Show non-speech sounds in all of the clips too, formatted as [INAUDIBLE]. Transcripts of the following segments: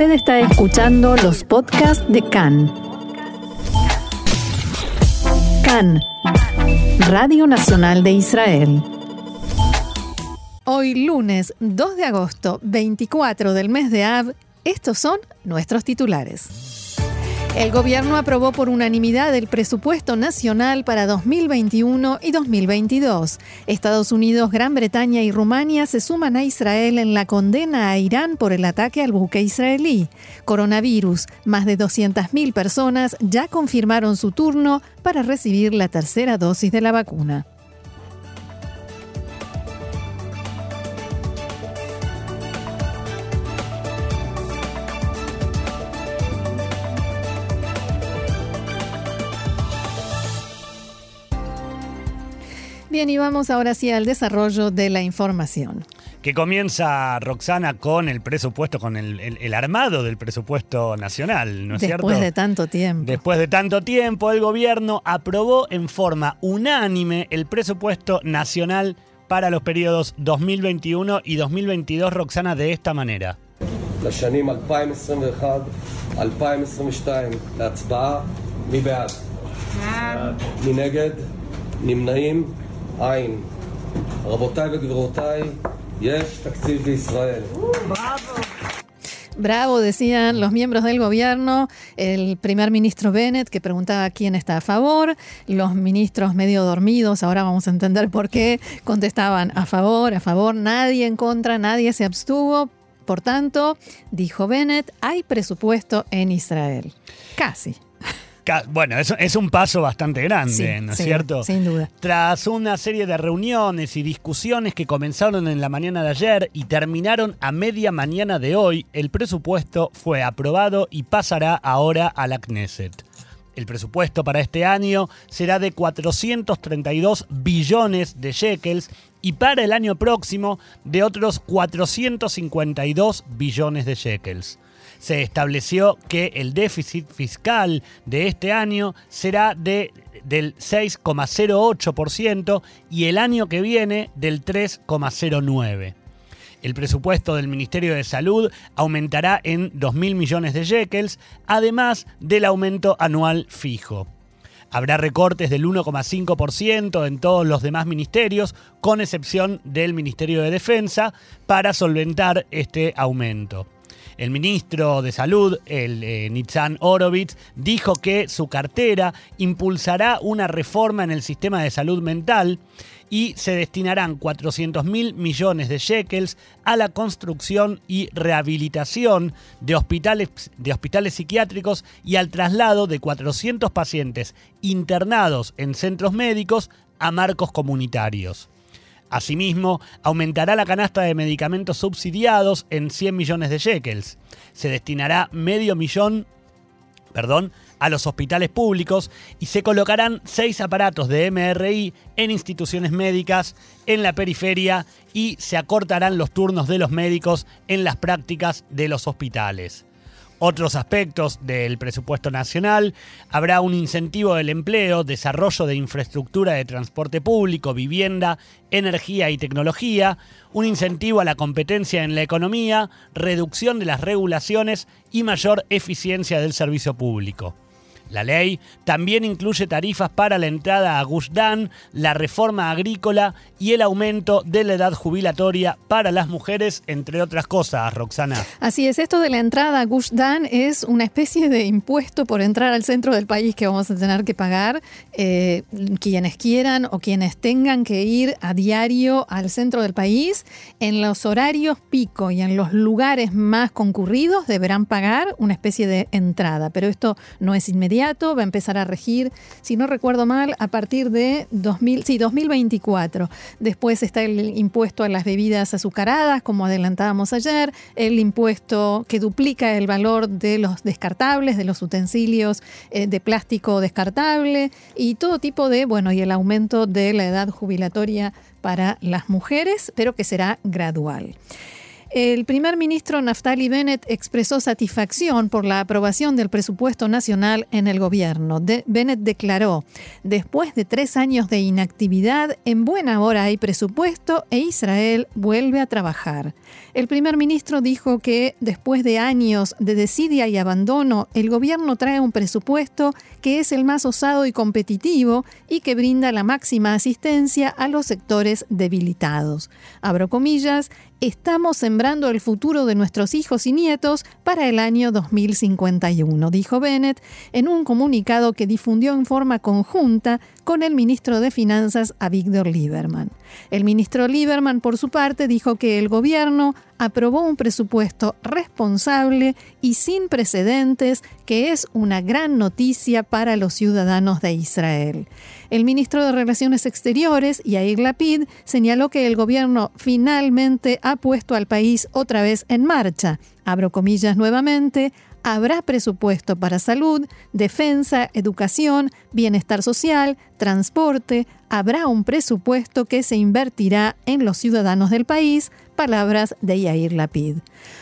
Usted está escuchando los podcasts de CAN. CAN, Radio Nacional de Israel. Hoy lunes 2 de agosto, 24 del mes de Av, estos son nuestros titulares. El gobierno aprobó por unanimidad el presupuesto nacional para 2021 y 2022. Estados Unidos, Gran Bretaña y Rumania se suman a Israel en la condena a Irán por el ataque al buque israelí. Coronavirus. Más de 200.000 personas ya confirmaron su turno para recibir la tercera dosis de la vacuna. Bien, y vamos ahora sí al desarrollo de la información. Que comienza Roxana con el presupuesto, con el, armado del presupuesto nacional, ¿no es cierto? Después de tanto tiempo. Después de tanto tiempo, el gobierno aprobó en forma unánime el presupuesto nacional para los periodos 2021 y 2022, Roxana, de esta manera. Bravo, decían los miembros del gobierno, el primer ministro Bennett que preguntaba quién está a favor, los ministros medio dormidos, ahora vamos a entender por qué, contestaban a favor, a favor, nadie en contra, nadie se abstuvo. Por tanto, dijo Bennett, hay presupuesto en Israel. Casi. Bueno, es, es un paso bastante grande, ¿no es cierto? Sin duda. Tras una serie de reuniones y discusiones que comenzaron en la mañana de ayer y terminaron a media mañana de hoy, el presupuesto fue aprobado y pasará ahora a la Knesset. El presupuesto para este año será de 432 billones de shekels y para el año próximo de otros 452 billones de shekels se estableció que el déficit fiscal de este año será de, del 6,08% y el año que viene del 3,09%. El presupuesto del Ministerio de Salud aumentará en 2.000 millones de shekels, además del aumento anual fijo. Habrá recortes del 1,5% en todos los demás ministerios, con excepción del Ministerio de Defensa, para solventar este aumento. El ministro de Salud, el eh, Nitzan Orovitz, dijo que su cartera impulsará una reforma en el sistema de salud mental y se destinarán 400 mil millones de shekels a la construcción y rehabilitación de hospitales, de hospitales psiquiátricos y al traslado de 400 pacientes internados en centros médicos a marcos comunitarios. Asimismo, aumentará la canasta de medicamentos subsidiados en 100 millones de shekels. Se destinará medio millón perdón, a los hospitales públicos y se colocarán seis aparatos de MRI en instituciones médicas en la periferia y se acortarán los turnos de los médicos en las prácticas de los hospitales otros aspectos del presupuesto nacional. Habrá un incentivo del empleo, desarrollo de infraestructura de transporte público, vivienda, energía y tecnología, un incentivo a la competencia en la economía, reducción de las regulaciones y mayor eficiencia del servicio público. La ley también incluye tarifas para la entrada a Gush Dan, la reforma agrícola y el aumento de la edad jubilatoria para las mujeres, entre otras cosas, Roxana. Así es, esto de la entrada a Gush Dan es una especie de impuesto por entrar al centro del país que vamos a tener que pagar eh, quienes quieran o quienes tengan que ir a diario al centro del país. En los horarios pico y en los lugares más concurridos deberán pagar una especie de entrada, pero esto no es inmediato va a empezar a regir, si no recuerdo mal, a partir de 2000, sí, 2024. Después está el impuesto a las bebidas azucaradas, como adelantábamos ayer, el impuesto que duplica el valor de los descartables, de los utensilios eh, de plástico descartable y todo tipo de, bueno, y el aumento de la edad jubilatoria para las mujeres, pero que será gradual. El primer ministro Naftali Bennett expresó satisfacción por la aprobación del presupuesto nacional en el gobierno. Bennett declaró, después de tres años de inactividad, en buena hora hay presupuesto e Israel vuelve a trabajar. El primer ministro dijo que después de años de desidia y abandono, el gobierno trae un presupuesto que es el más osado y competitivo y que brinda la máxima asistencia a los sectores debilitados. Abro comillas, estamos sembrando el futuro de nuestros hijos y nietos para el año 2051, dijo Bennett en un comunicado que difundió en forma conjunta con el ministro de Finanzas, Avigdor Lieberman. El ministro Lieberman, por su parte, dijo que el gobierno aprobó un presupuesto responsable y sin precedentes, que es una gran noticia para los ciudadanos de Israel. El ministro de Relaciones Exteriores, Yair Lapid, señaló que el gobierno finalmente ha puesto al país otra vez en marcha. Abro comillas nuevamente, habrá presupuesto para salud, defensa, educación, bienestar social, transporte, habrá un presupuesto que se invertirá en los ciudadanos del país, palabras de Yair Lapid.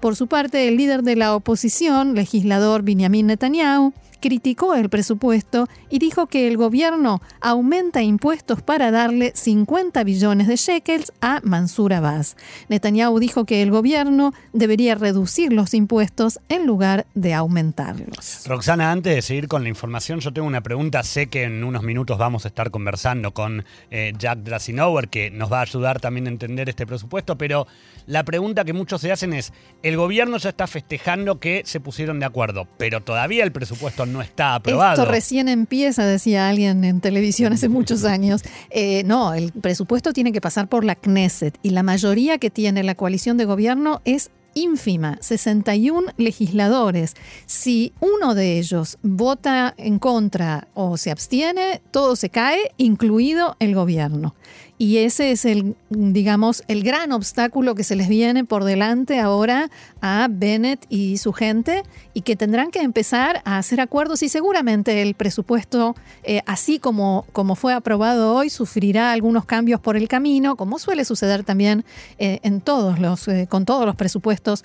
Por su parte, el líder de la oposición, legislador Benjamin Netanyahu, criticó el presupuesto y dijo que el gobierno aumenta impuestos para darle 50 billones de shekels a Mansur Abbas. Netanyahu dijo que el gobierno debería reducir los impuestos en lugar de aumentarlos. Roxana, antes de seguir con la información, yo tengo una pregunta. Sé que en unos minutos vamos a estar conversando con eh, Jack Drasinover, que nos va a ayudar también a entender este presupuesto, pero la pregunta que muchos se hacen es, el gobierno ya está festejando que se pusieron de acuerdo, pero todavía el presupuesto no está aprobado. Esto recién empieza, decía alguien en televisión hace muchos [LAUGHS] años. Eh, no, el presupuesto tiene que pasar por la Knesset y la mayoría que tiene la coalición de gobierno es ínfima, 61 legisladores. Si uno de ellos vota en contra o se abstiene, todo se cae, incluido el gobierno. Y ese es el, digamos, el gran obstáculo que se les viene por delante ahora a Bennett y su gente y que tendrán que empezar a hacer acuerdos y seguramente el presupuesto, eh, así como, como fue aprobado hoy, sufrirá algunos cambios por el camino, como suele suceder también eh, en todos los, eh, con todos los presupuestos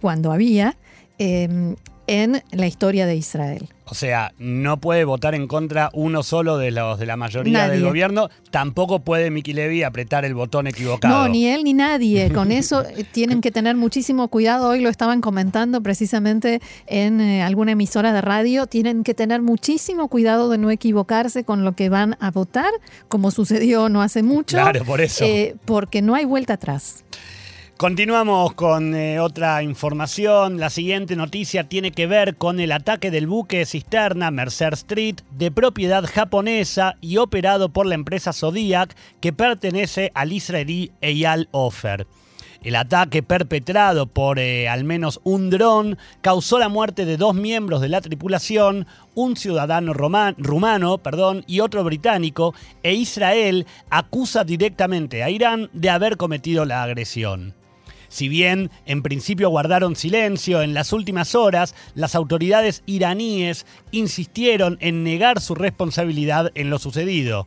cuando había en la historia de Israel. O sea, no puede votar en contra uno solo de los de la mayoría del gobierno, tampoco puede Miki Levy apretar el botón equivocado. No, ni él ni nadie. Con eso eh, tienen que tener muchísimo cuidado. Hoy lo estaban comentando precisamente en eh, alguna emisora de radio. Tienen que tener muchísimo cuidado de no equivocarse con lo que van a votar, como sucedió no hace mucho. Claro, por eso. Eh, porque no hay vuelta atrás. Continuamos con eh, otra información. La siguiente noticia tiene que ver con el ataque del buque cisterna Mercer Street de propiedad japonesa y operado por la empresa Zodiac que pertenece al israelí Eyal Ofer. El ataque perpetrado por eh, al menos un dron causó la muerte de dos miembros de la tripulación, un ciudadano rumano perdón, y otro británico, e Israel acusa directamente a Irán de haber cometido la agresión. Si bien en principio guardaron silencio, en las últimas horas las autoridades iraníes insistieron en negar su responsabilidad en lo sucedido.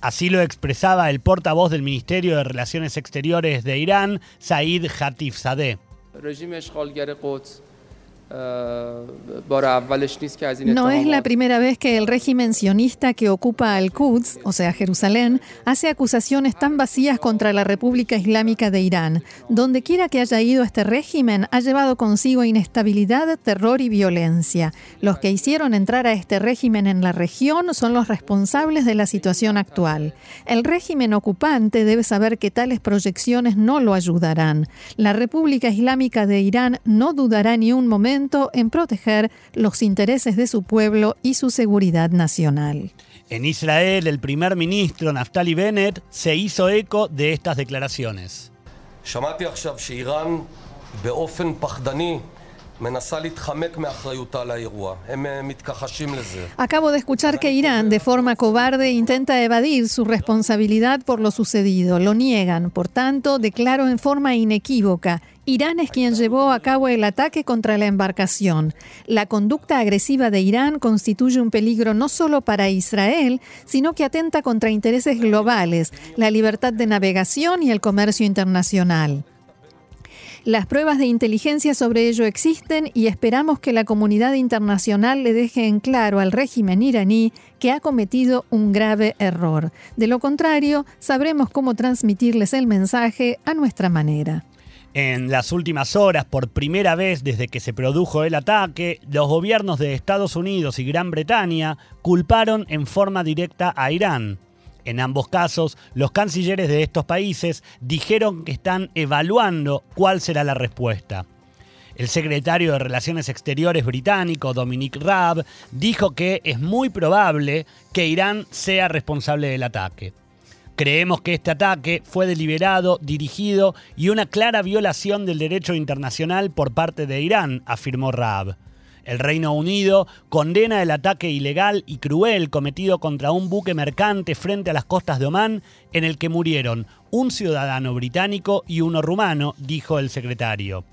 Así lo expresaba el portavoz del Ministerio de Relaciones Exteriores de Irán, Said Hatifzadeh. No es la primera vez que el régimen sionista que ocupa Al-Quds, o sea Jerusalén, hace acusaciones tan vacías contra la República Islámica de Irán. Donde quiera que haya ido este régimen, ha llevado consigo inestabilidad, terror y violencia. Los que hicieron entrar a este régimen en la región son los responsables de la situación actual. El régimen ocupante debe saber que tales proyecciones no lo ayudarán. La República Islámica de Irán no dudará ni un momento en proteger los intereses de su pueblo y su seguridad nacional. En Israel, el primer ministro Naftali Bennett se hizo eco de estas declaraciones. Acabo de escuchar que Irán, de forma cobarde, intenta evadir su responsabilidad por lo sucedido. Lo niegan. Por tanto, declaro en forma inequívoca. Irán es quien llevó a cabo el ataque contra la embarcación. La conducta agresiva de Irán constituye un peligro no solo para Israel, sino que atenta contra intereses globales, la libertad de navegación y el comercio internacional. Las pruebas de inteligencia sobre ello existen y esperamos que la comunidad internacional le deje en claro al régimen iraní que ha cometido un grave error. De lo contrario, sabremos cómo transmitirles el mensaje a nuestra manera. En las últimas horas, por primera vez desde que se produjo el ataque, los gobiernos de Estados Unidos y Gran Bretaña culparon en forma directa a Irán. En ambos casos, los cancilleres de estos países dijeron que están evaluando cuál será la respuesta. El secretario de Relaciones Exteriores británico, Dominic Raab, dijo que es muy probable que Irán sea responsable del ataque. Creemos que este ataque fue deliberado, dirigido y una clara violación del derecho internacional por parte de Irán, afirmó Raab. El Reino Unido condena el ataque ilegal y cruel cometido contra un buque mercante frente a las costas de Omán, en el que murieron un ciudadano británico y uno rumano, dijo el secretario.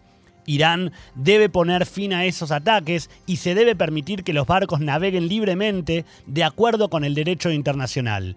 Irán debe poner fin a esos ataques y se debe permitir que los barcos naveguen libremente de acuerdo con el derecho internacional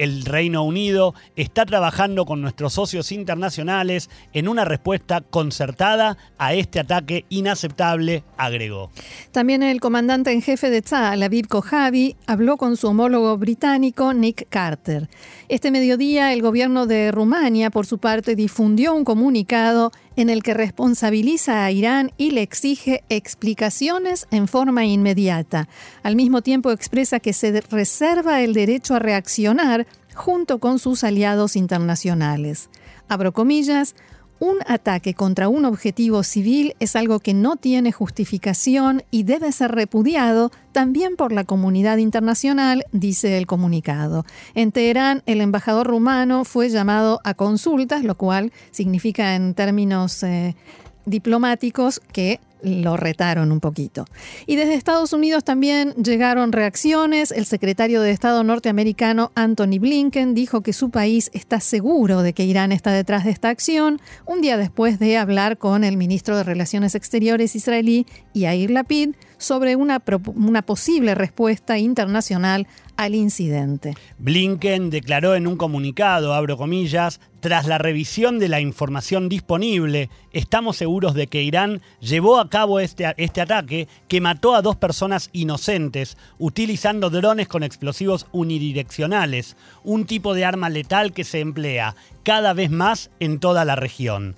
el Reino Unido está trabajando con nuestros socios internacionales en una respuesta concertada a este ataque inaceptable, agregó. También el comandante en jefe de Tzal, Aviv Kojavi, habló con su homólogo británico Nick Carter. Este mediodía, el gobierno de Rumania, por su parte, difundió un comunicado en el que responsabiliza a Irán y le exige explicaciones en forma inmediata. Al mismo tiempo expresa que se reserva el derecho a reaccionar junto con sus aliados internacionales. Abro comillas, un ataque contra un objetivo civil es algo que no tiene justificación y debe ser repudiado también por la comunidad internacional, dice el comunicado. En Teherán, el embajador rumano fue llamado a consultas, lo cual significa en términos eh, diplomáticos que lo retaron un poquito. Y desde Estados Unidos también llegaron reacciones. El secretario de Estado norteamericano Anthony Blinken dijo que su país está seguro de que Irán está detrás de esta acción, un día después de hablar con el ministro de Relaciones Exteriores israelí, Yair Lapid, sobre una, una posible respuesta internacional al incidente. Blinken declaró en un comunicado, abro comillas, tras la revisión de la información disponible, estamos seguros de que Irán llevó a cabo este, este ataque que mató a dos personas inocentes utilizando drones con explosivos unidireccionales, un tipo de arma letal que se emplea cada vez más en toda la región.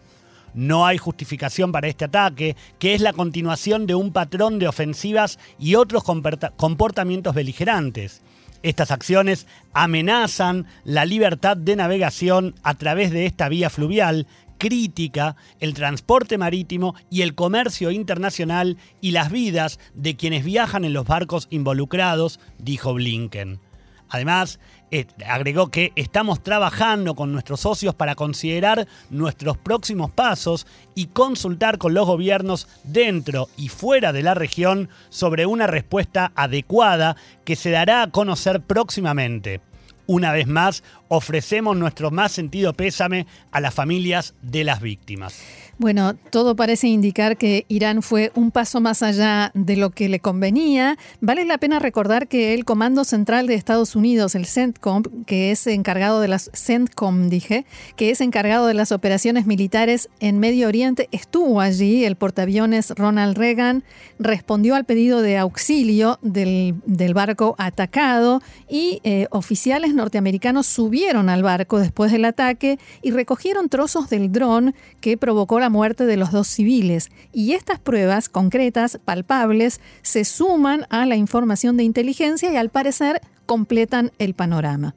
No hay justificación para este ataque, que es la continuación de un patrón de ofensivas y otros comportamientos beligerantes. Estas acciones amenazan la libertad de navegación a través de esta vía fluvial, crítica, el transporte marítimo y el comercio internacional y las vidas de quienes viajan en los barcos involucrados, dijo Blinken. Además, eh, agregó que estamos trabajando con nuestros socios para considerar nuestros próximos pasos y consultar con los gobiernos dentro y fuera de la región sobre una respuesta adecuada que se dará a conocer próximamente. Una vez más, ofrecemos nuestro más sentido pésame a las familias de las víctimas. Bueno, todo parece indicar que Irán fue un paso más allá de lo que le convenía. Vale la pena recordar que el Comando Central de Estados Unidos, el CENTCOM, que es encargado de las CENTCOM, dije, que es encargado de las operaciones militares en Medio Oriente, estuvo allí. El portaaviones Ronald Reagan respondió al pedido de auxilio del, barco atacado y eh, oficiales norteamericanos subieron al barco después del ataque y recogieron trozos del dron que provocó la muerte de los dos civiles. Y estas pruebas concretas, palpables, se suman a la información de inteligencia y al parecer completan el panorama.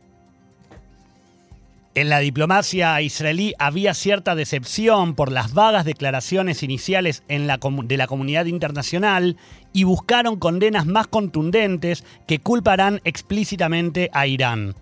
En la diplomacia israelí había cierta decepción por las vagas declaraciones iniciales de la comunidad internacional y buscaron condenas más contundentes que culparán explícitamente a Irán.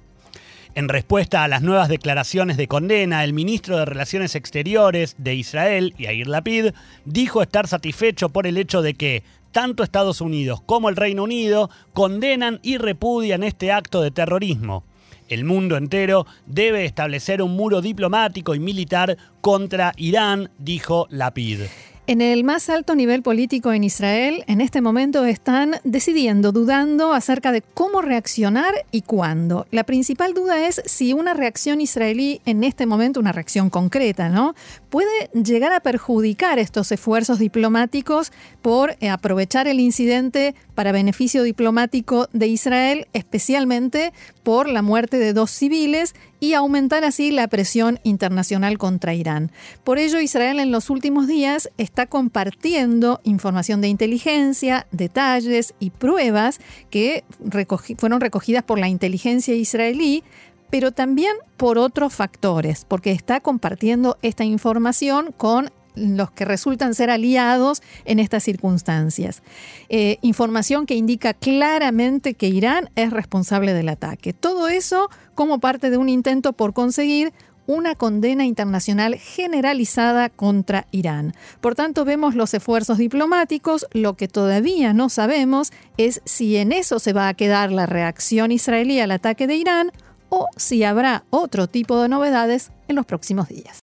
En respuesta a las nuevas declaraciones de condena, el ministro de Relaciones Exteriores de Israel, Yair Lapid, dijo estar satisfecho por el hecho de que tanto Estados Unidos como el Reino Unido condenan y repudian este acto de terrorismo. El mundo entero debe establecer un muro diplomático y militar contra Irán, dijo Lapid. En el más alto nivel político en Israel, en este momento están decidiendo, dudando acerca de cómo reaccionar y cuándo. La principal duda es si una reacción israelí en este momento, una reacción concreta, ¿no? Puede llegar a perjudicar estos esfuerzos diplomáticos por aprovechar el incidente para beneficio diplomático de Israel, especialmente por la muerte de dos civiles y aumentar así la presión internacional contra Irán. Por ello, Israel en los últimos días está compartiendo información de inteligencia, detalles y pruebas que fueron recogidas por la inteligencia israelí pero también por otros factores, porque está compartiendo esta información con los que resultan ser aliados en estas circunstancias. Eh, información que indica claramente que Irán es responsable del ataque. Todo eso como parte de un intento por conseguir una condena internacional generalizada contra Irán. Por tanto, vemos los esfuerzos diplomáticos. Lo que todavía no sabemos es si en eso se va a quedar la reacción israelí al ataque de Irán o si habrá otro tipo de novedades en los próximos días.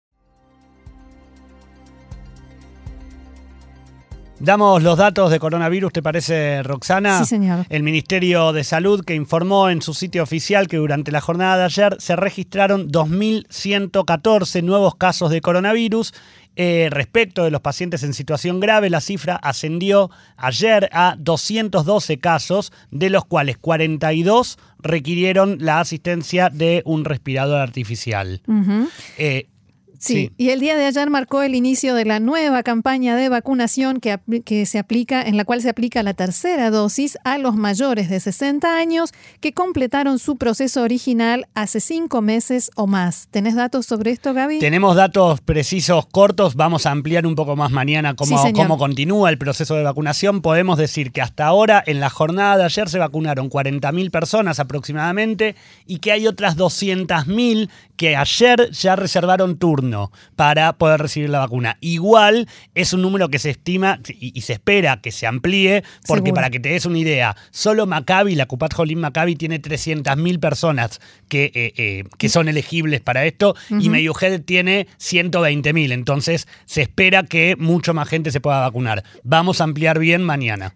Damos los datos de coronavirus, ¿te parece, Roxana? Sí, señor. El Ministerio de Salud que informó en su sitio oficial que durante la jornada de ayer se registraron 2.114 nuevos casos de coronavirus. Eh, respecto de los pacientes en situación grave, la cifra ascendió ayer a 212 casos, de los cuales 42 requirieron la asistencia de un respirador artificial. Sí, y el día de ayer marcó el inicio de la nueva campaña de vacunación que, que, se aplica, en la cual se aplica la tercera dosis a los mayores de 60 años que completaron su proceso original hace cinco meses o más. ¿Tenés datos sobre esto, Gaby? Tenemos datos precisos, cortos. Vamos a ampliar un poco más mañana cómo, cómo continúa el proceso de vacunación. Podemos decir que hasta ahora, en la jornada de ayer, se vacunaron 40.000 personas aproximadamente y que hay otras 200.000 que ayer ya reservaron turno para poder recibir la vacuna. Igual es un número que se estima y, se espera que se amplíe, porque para que te des una idea, solo Maccabi, la Cupat Jolín Maccabi, tiene 300.000 personas que, eh, eh, que son elegibles para esto y Mediohead tiene 120.000. Entonces se espera que mucho más gente se pueda vacunar. Vamos a ampliar bien mañana.